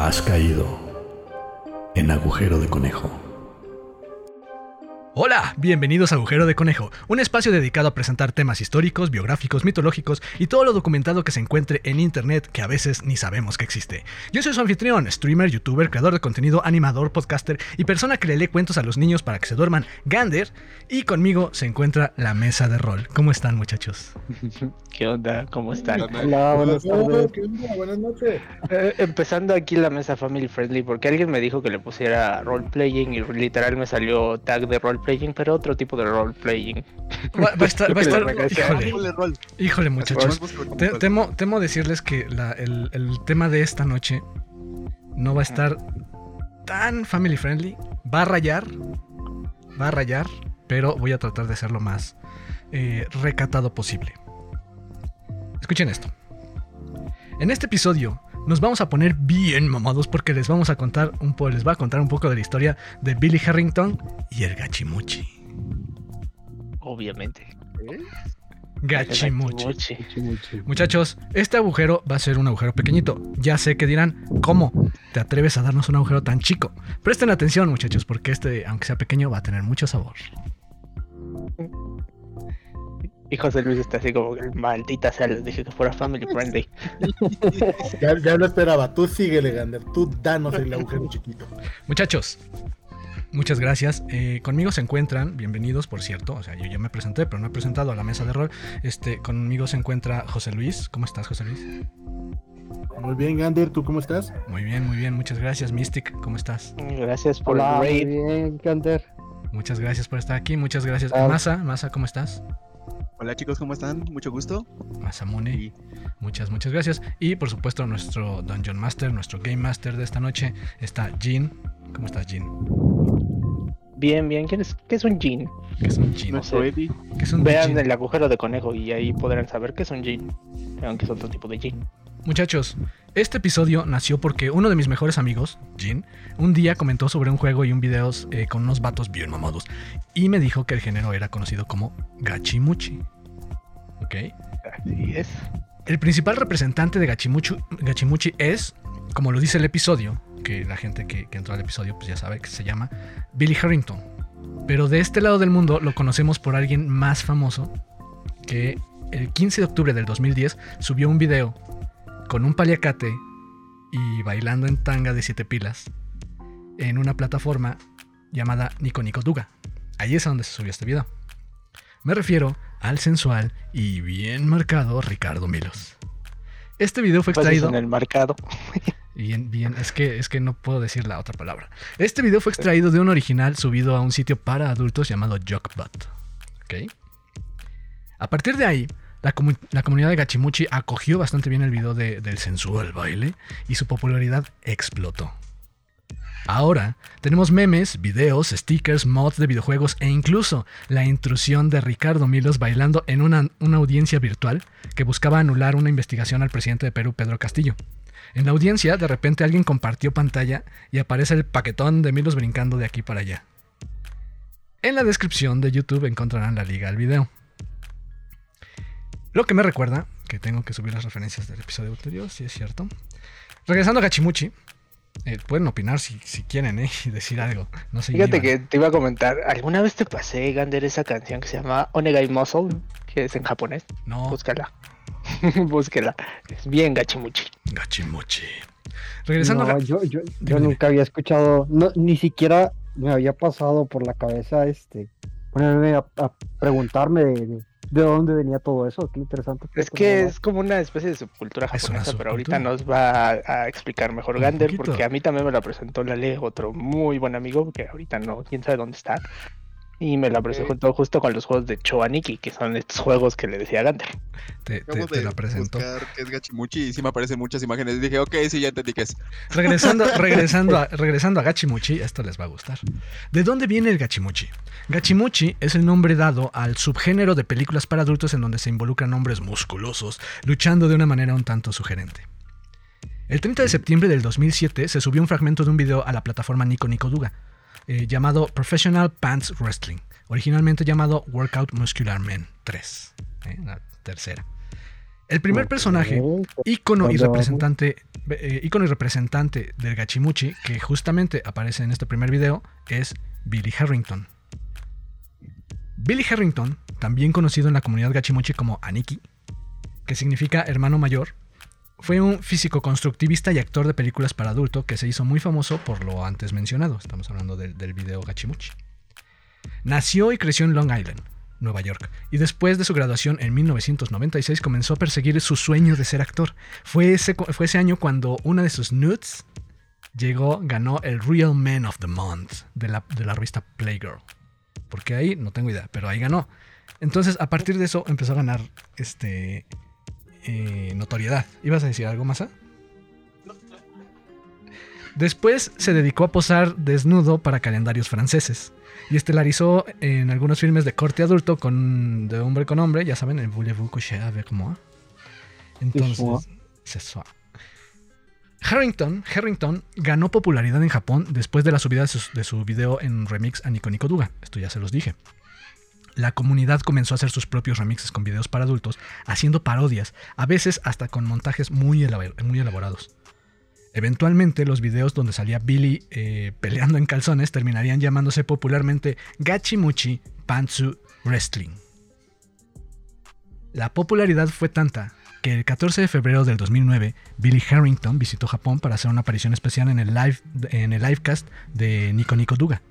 Has caído en agujero de conejo. Hola, bienvenidos a Agujero de Conejo, un espacio dedicado a presentar temas históricos, biográficos, mitológicos y todo lo documentado que se encuentre en internet que a veces ni sabemos que existe. Yo soy su anfitrión, streamer, youtuber, creador de contenido, animador, podcaster y persona que le lee cuentos a los niños para que se duerman, Gander, y conmigo se encuentra la mesa de rol. ¿Cómo están muchachos? ¿Qué onda? ¿Cómo están? Hola, buenas tardes. ¿Qué onda? Buenas noches. Eh, empezando aquí la mesa family friendly, porque alguien me dijo que le pusiera role playing y literal me salió tag de role playing, pero otro tipo de role playing. Va, va a estar, va a estar- híjole, híjole muchachos. Te- temo, temo decirles que la- el, el tema de esta noche no va a estar tan family friendly. Va a rayar, va a rayar, pero voy a tratar de ser lo más eh, recatado posible. Escuchen esto. En este episodio nos vamos a poner bien mamados porque les vamos a contar un po les va a contar un poco de la historia de Billy Harrington y el Gachimuchi. Obviamente. Gachimuchi. Gachimuchi. Muchachos, este agujero va a ser un agujero pequeñito. Ya sé que dirán, ¿cómo te atreves a darnos un agujero tan chico? Presten atención, muchachos, porque este, aunque sea pequeño, va a tener mucho sabor. Y José Luis está así como que maldita sea, les dije que fuera family friendly. Ya, ya lo esperaba. Tú síguele, Gander. Tú danos el agujero chiquito. Muchachos, muchas gracias. Eh, conmigo se encuentran, bienvenidos, por cierto. O sea, yo ya me presenté, pero no he presentado a la mesa de rol. Este, conmigo se encuentra José Luis. ¿Cómo estás, José Luis? Muy bien, Gander. ¿Tú cómo estás? Muy bien, muy bien. Muchas gracias. Mystic, ¿cómo estás? Gracias por Hola, el muy raid. bien, Gander. Muchas gracias por estar aquí. Muchas gracias. Masa, Masa, ¿cómo estás? Hola chicos, ¿cómo están? Mucho gusto. Masamune. Y Muchas, muchas gracias. Y por supuesto, nuestro Dungeon Master, nuestro Game Master de esta noche está Jin. ¿Cómo estás, Jin? Bien, bien. ¿Quién es, ¿Qué es un jean? ¿Qué es un Jin? nuestro sé. Eddie. ¿Qué es un Vean Jin? el agujero de conejo y ahí podrán saber qué es un jean. Aunque es otro tipo de jean. Muchachos, este episodio nació porque uno de mis mejores amigos, Jin, un día comentó sobre un juego y un video eh, con unos vatos bien mamados. Y me dijo que el género era conocido como Gachimuchi. ¿Ok? Así es. El principal representante de Gachimuchi, Gachimuchi es, como lo dice el episodio, que la gente que, que entró al episodio pues ya sabe que se llama Billy Harrington. Pero de este lado del mundo lo conocemos por alguien más famoso que el 15 de octubre del 2010 subió un video con un paliacate y bailando en tanga de siete pilas en una plataforma llamada Nico Nico Duga. Ahí es a donde se subió este video. Me refiero al sensual y bien marcado Ricardo Milos. Este video fue extraído. en el marcado. Bien, bien, es que, es que no puedo decir la otra palabra. Este video fue extraído de un original subido a un sitio para adultos llamado Jockbot. ¿Ok? A partir de ahí, la, comu- la comunidad de Gachimuchi acogió bastante bien el video de- del sensual baile y su popularidad explotó. Ahora tenemos memes, videos, stickers, mods de videojuegos e incluso la intrusión de Ricardo Milos bailando en una, una audiencia virtual que buscaba anular una investigación al presidente de Perú, Pedro Castillo. En la audiencia, de repente alguien compartió pantalla y aparece el paquetón de Milos brincando de aquí para allá. En la descripción de YouTube encontrarán la liga al video. Lo que me recuerda que tengo que subir las referencias del episodio anterior, si es cierto. Regresando a Gachimuchi, eh, pueden opinar si, si quieren ¿eh? y decir algo. No se Fíjate que te iba a comentar, ¿alguna vez te pasé, Gander, esa canción que se llama Onegai Muscle? Que es en japonés. No, Búscala. Búsquela. Es bien gachimuchi. Gachimuchi. Regresando No, a yo, yo, yo nunca había escuchado, no, ni siquiera me había pasado por la cabeza este ponerme a, a preguntarme de, de- de dónde venía todo eso. Qué interesante. Es que es como una especie de subcultura Es una japonesa, pero ahorita subcultura. nos va a, a explicar mejor Un Gander, poquito. porque a mí también me la presentó Lale, otro muy buen amigo, que ahorita no, quién sabe dónde está. Y me la presentó justo con los juegos de Choaniki, que son estos juegos que le decía Gander. te, te- te la presento. buscar qué es Gachimuchi y sí me aparecen muchas imágenes. Y dije, ok, sí, ya entendí qué es. Regresando, regresando, a, regresando a Gachimuchi, esto les va a gustar. ¿De dónde viene el Gachimuchi? Gachimuchi es el nombre dado al subgénero de películas para adultos en donde se involucran hombres musculosos luchando de una manera un tanto sugerente. El 30 de septiembre del 2007 se subió un fragmento de un video a la plataforma Nico Nico Duga, eh, llamado Professional Pants Wrestling, originalmente llamado Workout Muscular Men 3, eh, la tercera. El primer personaje ícono y representante eh, ícono y representante del gachimuchi, que justamente aparece en este primer video, es Billy Harrington. Billy Harrington, también conocido en la comunidad gachimuchi como Aniki, que significa hermano mayor, fue un físico constructivista y actor de películas para adulto que se hizo muy famoso por lo antes mencionado. Estamos hablando del, video Gachimuchi. Nació y creció en Long Island, Nueva York, y después de su graduación en 1996 comenzó a perseguir su sueño de ser actor. Fue ese, fue ese año cuando una de sus nudes llegó, ganó el Real Man of the Month de la, de la revista Playgirl. Porque ahí no tengo idea, pero ahí ganó. Entonces, a partir de eso empezó a ganar este eh, notoriedad. ¿Ibas a decir algo más? ah? Después se dedicó a posar desnudo para calendarios franceses y estelarizó en algunos filmes de corte adulto con de hombre con hombre, ya saben, el Voulez-vous coucher avec moi. Entonces. Harrington, Harrington ganó popularidad en Japón después de la subida de su, de su video en remix a Nico Nico Duga. Esto ya se los dije. La comunidad comenzó a hacer sus propios remixes con videos para adultos, haciendo parodias, a veces hasta con montajes muy, muy elaborados. Eventualmente, los videos donde salía Billy eh, peleando en calzones terminarían llamándose popularmente Gachimuchi Pantsu Wrestling. La popularidad fue tanta que el 14 de febrero del 2009, Billy Harrington visitó Japón para hacer una aparición especial en el, live, en el livecast de Nico Nico Duga,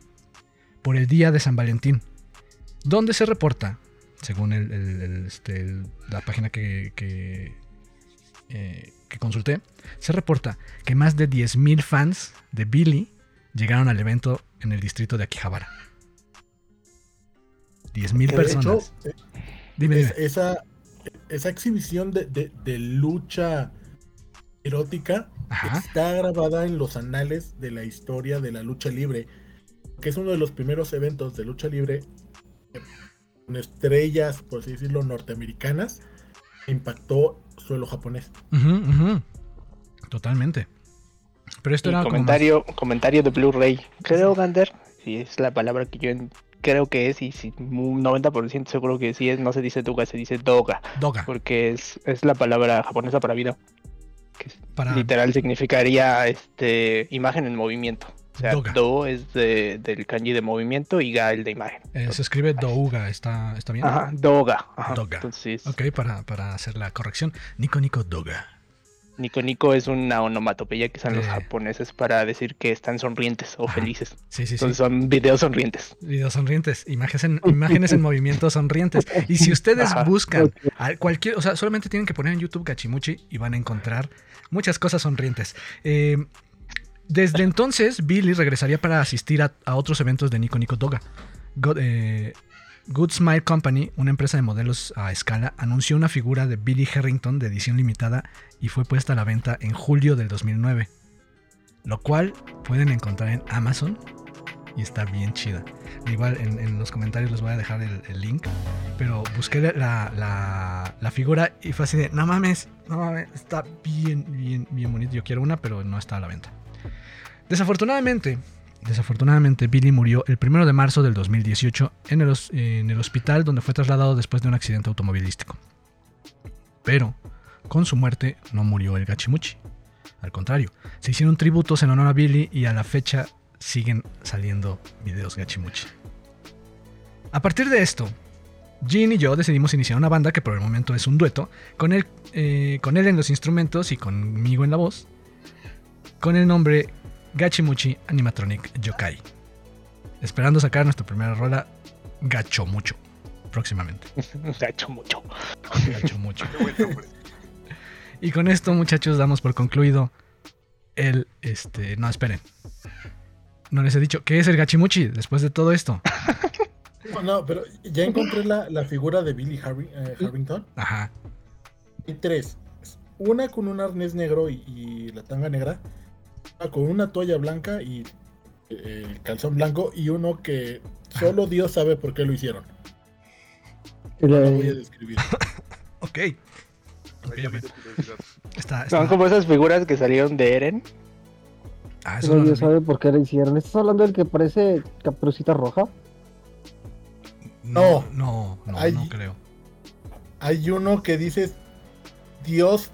por el día de San Valentín, donde se reporta, según el- el- el, este, la página que, que, eh, que consulté, se reporta que más de 10.000 fans de Billy llegaron al evento en el distrito de Akihabara. 10.000 Que de personas. hecho, Dime, es- dime. esa, esa exhibición de, de- de lucha erótica Ajá. está grabada en los anales de la historia de la lucha libre, que es uno de los primeros eventos de lucha libre estrellas, por así decirlo, norteamericanas, impactó suelo japonés. Totalmente. Pero esto Y era como comentario, comentario de Blu-ray. Creo, Gander, si es la palabra que yo creo que es, y si un 90% seguro que sí es, no se dice Duga, se dice Doga, más doga. porque es, es la palabra japonesa para vida, que Para, literal significaría este imagen en movimiento. O sea, Doga. Do es de- del kanji de movimiento y Ga el de imagen. eh, se escribe douga, ¿está, está bien? Ajá, Doga. Ajá. Doga. Entonces, Ok, para, para hacer la corrección. Nico Nico Doga. Nico Nico es una onomatopeya que usan los Eh. japoneses para decir que están sonrientes o Ajá. felices. Sí, sí, sí. Son videos sonrientes. Videos sonrientes, imágenes en, imágenes en movimiento sonrientes. Y si ustedes Ajá. buscan a cualquier, o sea, solamente tienen que poner en YouTube Gachimuchi y van a encontrar muchas cosas sonrientes. Eh, desde entonces, Billy regresaría para asistir a, otros eventos de Nico Nico Doga. Good, eh, Good Smile Company, una empresa de modelos a escala, anunció una figura de Billy Harrington de edición limitada y fue puesta a la venta en julio del 2009. Lo cual pueden encontrar en Amazon y está bien chida. Igual en, los comentarios les voy a dejar el, link. Pero busqué la, la- la figura y fue así de, no mames, no mames, está bien, bien, bien bonito. Yo quiero una, pero no está a la venta. Desafortunadamente, desafortunadamente Billy murió el 1 de marzo del 2018 en el, hospital donde fue trasladado después de un accidente automovilístico. Pero con su muerte no murió el Gachimuchi. Al contrario, se hicieron tributos en honor a Billy y a la fecha siguen saliendo videos Gachimuchi. A partir de esto, Jin y yo decidimos iniciar una banda que por el momento es un dueto, con eh, con él en los instrumentos y conmigo en la voz, con el nombre Gachimuchi Animatronic Yokai. Esperando sacar nuestra primera rola, Gacho Mucho, próximamente. Se ha hecho mucho. Gacho Mucho. Qué buen nombre. Y con esto, muchachos, damos por concluido el, este, no, esperen. No les he dicho, ¿qué es el Gachimuchi después de todo esto? No, no, pero ya encontré la, la figura de Billy Harry- eh, Harrington. Ajá. Hay tres. Una con un arnés negro y, y la tanga negra. Con una toalla blanca y eh, el calzón blanco. Y uno que solo Dios sabe por qué lo hicieron. No lo voy a describir. Ok. Está, está- Son como esas figuras que salieron de Eren. Ah, eso no Dios sabe por qué lo hicieron. ¿Estás hablando del que parece caperucita roja? No, no, no, no creo. Hay uno que dice Dios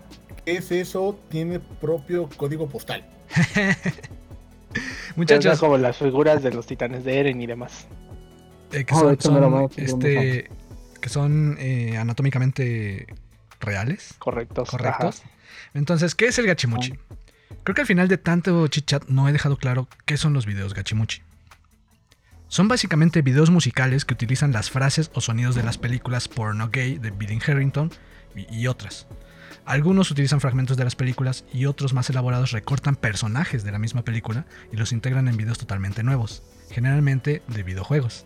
es eso? Tiene propio código postal. Muchachos. Como las figuras de los titanes de Eren y demás. eh, que Ah, son, este, que eh, anatómicamente reales, Correctos. correctos. Entonces, ¿qué es el gachimuchi? Creo que al final de tanto chit-chat no he dejado claro qué son los videos gachimuchi. Son básicamente videos musicales que utilizan las frases o sonidos de las películas porno gay de Billy Harrington y, otras. Algunos utilizan fragmentos de las películas y otros más elaborados recortan personajes de la misma película y los integran en videos totalmente nuevos, generalmente de videojuegos.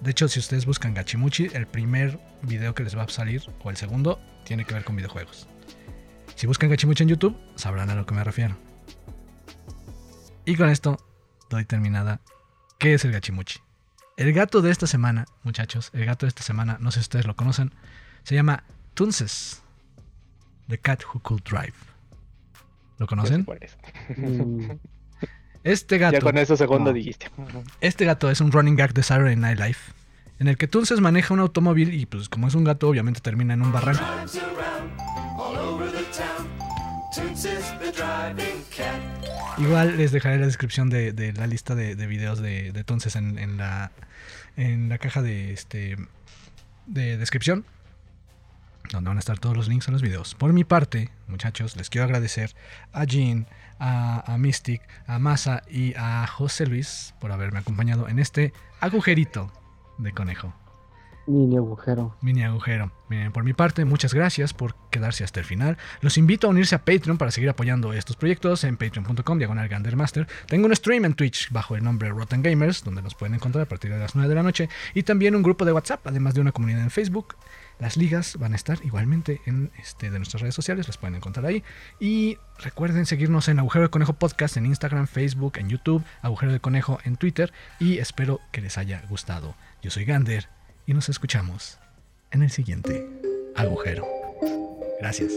De hecho, si ustedes buscan Gachimuchi, el primer video que les va a salir, o el segundo, tiene que ver con videojuegos. Si buscan Gachimuchi en YouTube, sabrán a lo que me refiero. Y con esto doy terminada. ¿Qué es el Gachimuchi? El gato de esta semana, muchachos, el gato de esta semana, no sé si ustedes lo conocen, se llama Tunces, The Cat Who Could Drive. ¿Lo conocen? Mm, Este Ya gato, con eso segundo No. dijiste. este gato es un running gag de Saturday Night Live, en el que Tunces maneja un automóvil y pues como es un gato, obviamente termina en un barranco. Igual les dejaré la descripción de, de la lista de, de videos de, de Tunces en, en la, en la caja de, este, de descripción, donde van a estar todos los links a los videos. Por mi parte, muchachos, les quiero agradecer a Jean, a, Mystic, a Masa y a José Luis por haberme acompañado en este agujerito de conejo. Mini agujero. Mini agujero. Miren, por mi parte, muchas gracias por quedarse hasta el final. Los invito a unirse a Patreon para seguir apoyando estos proyectos en patreon.com diagonal Gandermaster. Tengo un stream en Twitch bajo el nombre Rotten Gamers, donde nos pueden encontrar a partir de las 9 de la noche. Y también un grupo de WhatsApp, además de una comunidad en Facebook. Las ligas van a estar igualmente en este de nuestras redes sociales, las pueden encontrar ahí. Y recuerden seguirnos en Agujero de Conejo Podcast en Instagram, Facebook, en YouTube, Agujero de Conejo en Twitter. Y espero que les haya gustado. Yo soy Gander y nos escuchamos en el siguiente agujero. Gracias.